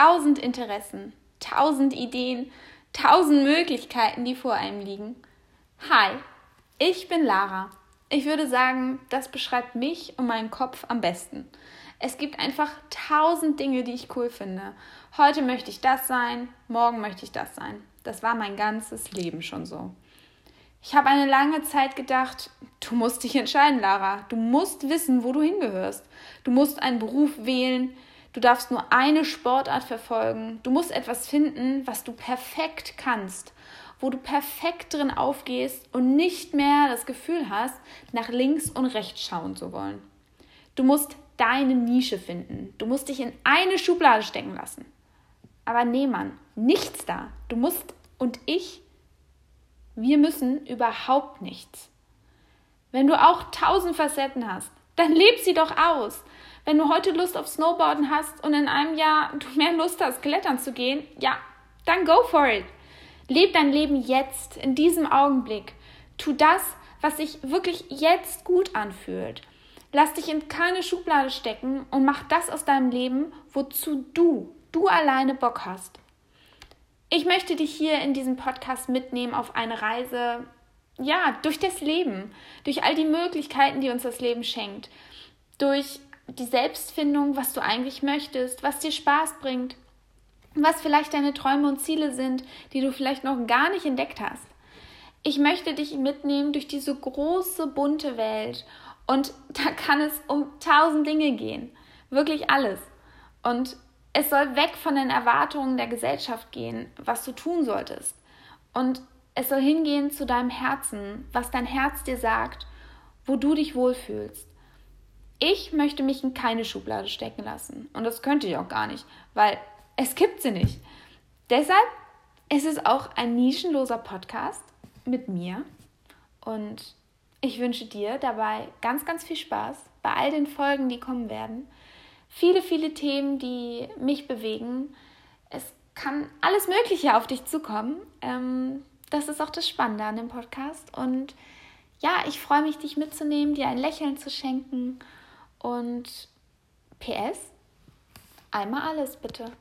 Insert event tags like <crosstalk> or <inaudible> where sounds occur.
tausend Interessen, tausend Ideen, tausend Möglichkeiten, die vor einem liegen. Hi, ich bin Lara. Ich würde sagen, das beschreibt mich und meinen Kopf am besten. Es gibt einfach tausend Dinge, die ich cool finde. Heute möchte ich das sein, morgen möchte ich das sein. Das war mein ganzes Leben schon so. Ich habe eine lange Zeit gedacht, du musst dich entscheiden, Lara. Du musst wissen, wo du hingehörst. Du musst einen Beruf wählen. Du darfst nur eine Sportart verfolgen. Du musst etwas finden, was du perfekt kannst, wo du perfekt drin aufgehst und nicht mehr das Gefühl hast, nach links und rechts schauen zu wollen. Du musst deine Nische finden. Du musst dich in eine Schublade stecken lassen. Aber nee, Mann, nichts da. Du musst und ich wir müssen überhaupt nichts. Wenn du auch tausend Facetten hast, dann leb sie doch aus. Wenn du heute Lust auf Snowboarden hast und in einem Jahr du mehr Lust hast, klettern zu gehen, ja, dann go for it. Leb dein Leben jetzt, in diesem Augenblick. Tu das, was sich wirklich jetzt gut anfühlt. Lass dich in keine Schublade stecken und mach das aus deinem Leben, wozu du, du alleine Bock hast. Ich möchte dich hier in diesem Podcast mitnehmen auf eine Reise, ja, durch das Leben, durch all die Möglichkeiten, die uns das Leben schenkt, durch die Selbstfindung, was du eigentlich möchtest, was dir Spaß bringt, was vielleicht deine Träume und Ziele sind, die du vielleicht noch gar nicht entdeckt hast. Ich möchte dich mitnehmen durch diese große, bunte Welt und <laughs> da kann es um tausend Dinge gehen, wirklich alles. Und es soll weg von den Erwartungen der Gesellschaft gehen, was du tun solltest. Und es soll hingehen zu deinem Herzen, was dein Herz dir sagt, wo du dich wohlfühlst. Ich möchte mich in keine Schublade stecken lassen. Und das könnte ich auch gar nicht, weil es gibt sie nicht. Deshalb ist es auch ein nischenloser Podcast mit mir. Und ich wünsche dir dabei ganz, ganz viel Spaß bei all den Folgen, die kommen werden viele, viele Themen, die mich bewegen. Es kann alles Mögliche auf dich zukommen. Ähm, das ist auch das Spannende an dem Podcast. Und ja, ich freue mich, dich mitzunehmen, dir ein Lächeln zu schenken. Und PS, einmal alles bitte.